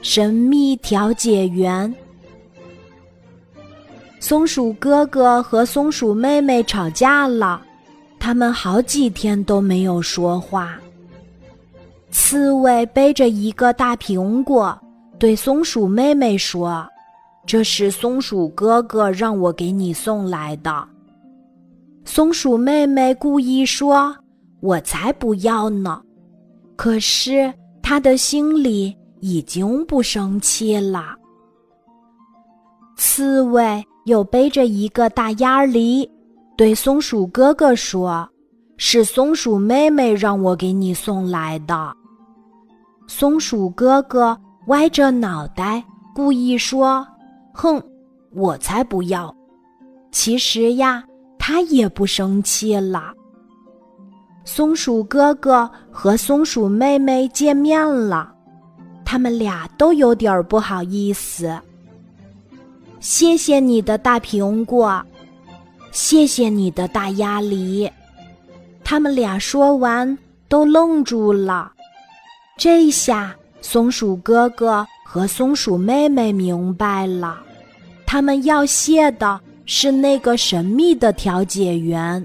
神秘调解员。松鼠哥哥和松鼠妹妹吵架了，他们好几天都没有说话。刺猬背着一个大苹果，对松鼠妹妹说：“这是松鼠哥哥让我给你送来的。”松鼠妹妹故意说：“我才不要呢！”可是他的心里已经不生气了。刺猬。又背着一个大鸭梨，对松鼠哥哥说：“是松鼠妹妹让我给你送来的。”松鼠哥哥歪着脑袋，故意说：“哼，我才不要！”其实呀，他也不生气了。松鼠哥哥和松鼠妹妹见面了，他们俩都有点不好意思。谢谢你的大苹果，谢谢你的大鸭梨。他们俩说完都愣住了。这下松鼠哥哥和松鼠妹妹明白了，他们要谢的是那个神秘的调解员。